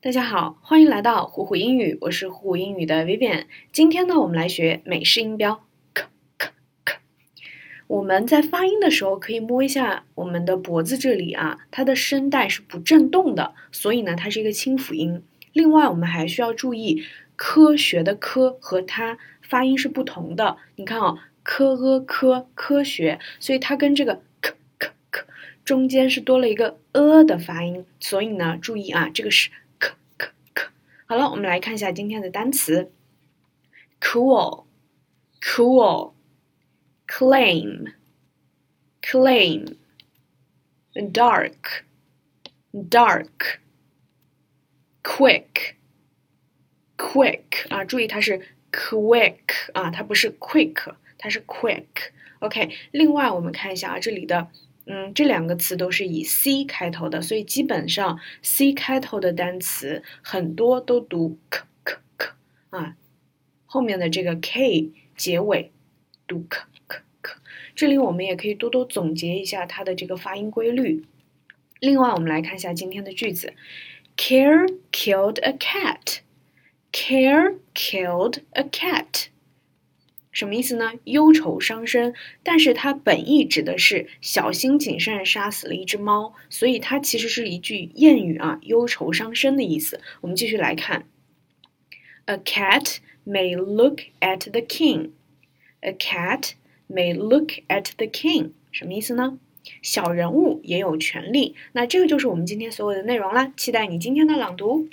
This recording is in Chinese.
大家好，欢迎来到虎虎英语，我是虎虎英语的 Vivian。今天呢，我们来学美式音标 k k k。我们在发音的时候可以摸一下我们的脖子这里啊，它的声带是不振动的，所以呢，它是一个清辅音。另外，我们还需要注意科学的科和它发音是不同的。你看啊，科呃科科学，所以它跟这个 k k k 中间是多了一个呃的发音，所以呢，注意啊，这个是。好了，我们来看一下今天的单词：cool，claim，claim，dark，dark，quick，quick 啊，注意它是 quick 啊，它不是 quick，它是 quick。OK，另外我们看一下啊，这里的。 嗯，这两个词都是以 C 开头的，所以基本上 C 开头的单词很多都读 k k k 啊，后面的这个 K 结尾读 k k k。这里我们也可以多多总结一下它的这个发音规律。另外，我们来看一下今天的句子：Care killed a cat. Care killed a cat. 什么意思呢？忧愁伤身，但是它本意指的是小心谨慎杀死了一只猫，所以它其实是一句谚语啊，忧愁伤身的意思。我们继续来看，A cat may look at the king. A cat may look at the king. 什么意思呢？小人物也有权利。那这个就是我们今天所有的内容啦，期待你今天的朗读。